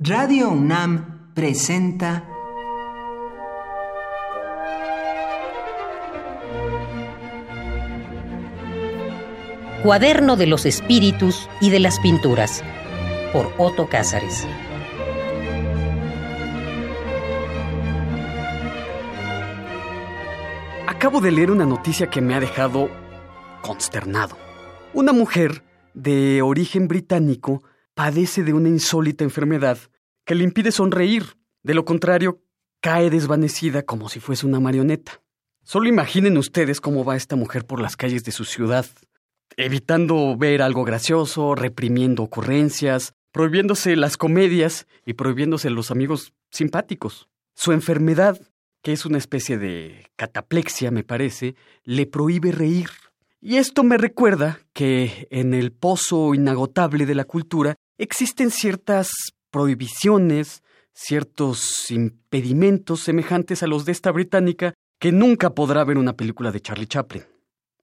Radio UNAM presenta Cuaderno de los Espíritus y de las Pinturas por Otto Cázares. Acabo de leer una noticia que me ha dejado consternado. Una mujer de origen británico padece de una insólita enfermedad que le impide sonreír. De lo contrario, cae desvanecida como si fuese una marioneta. Solo imaginen ustedes cómo va esta mujer por las calles de su ciudad, evitando ver algo gracioso, reprimiendo ocurrencias, prohibiéndose las comedias y prohibiéndose los amigos simpáticos. Su enfermedad, que es una especie de cataplexia, me parece, le prohíbe reír. Y esto me recuerda que en el pozo inagotable de la cultura existen ciertas prohibiciones, ciertos impedimentos semejantes a los de esta británica que nunca podrá ver una película de Charlie Chaplin.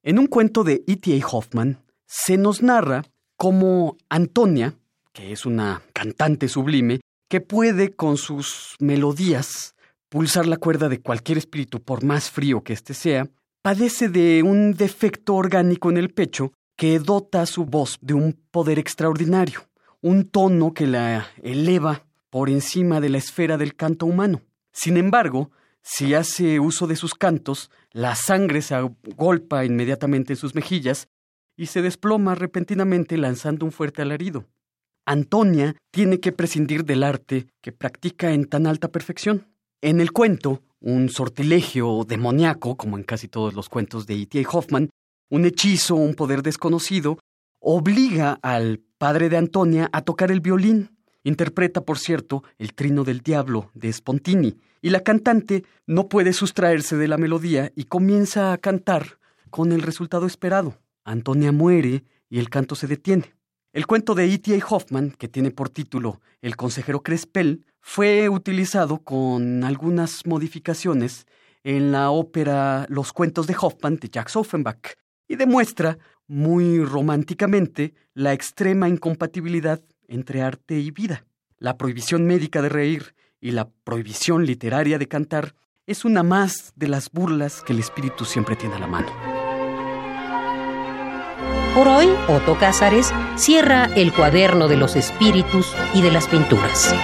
En un cuento de E.T.A. Hoffman se nos narra cómo Antonia, que es una cantante sublime, que puede con sus melodías pulsar la cuerda de cualquier espíritu por más frío que éste sea, padece de un defecto orgánico en el pecho que dota su voz de un poder extraordinario, un tono que la eleva por encima de la esfera del canto humano. Sin embargo, si hace uso de sus cantos, la sangre se agolpa inmediatamente en sus mejillas y se desploma repentinamente lanzando un fuerte alarido. Antonia tiene que prescindir del arte que practica en tan alta perfección. En el cuento, un sortilegio demoníaco, como en casi todos los cuentos de E.T.A. Hoffman, un hechizo, un poder desconocido, obliga al padre de Antonia a tocar el violín. Interpreta, por cierto, el Trino del Diablo de Spontini, y la cantante no puede sustraerse de la melodía y comienza a cantar con el resultado esperado. Antonia muere y el canto se detiene. El cuento de E.T.A. Hoffman, que tiene por título El consejero Crespel, fue utilizado con algunas modificaciones en la ópera Los cuentos de Hoffman de Jacques Offenbach y demuestra muy románticamente la extrema incompatibilidad entre arte y vida. La prohibición médica de reír y la prohibición literaria de cantar es una más de las burlas que el espíritu siempre tiene a la mano. Por hoy, Otto Cázares cierra el cuaderno de los espíritus y de las pinturas.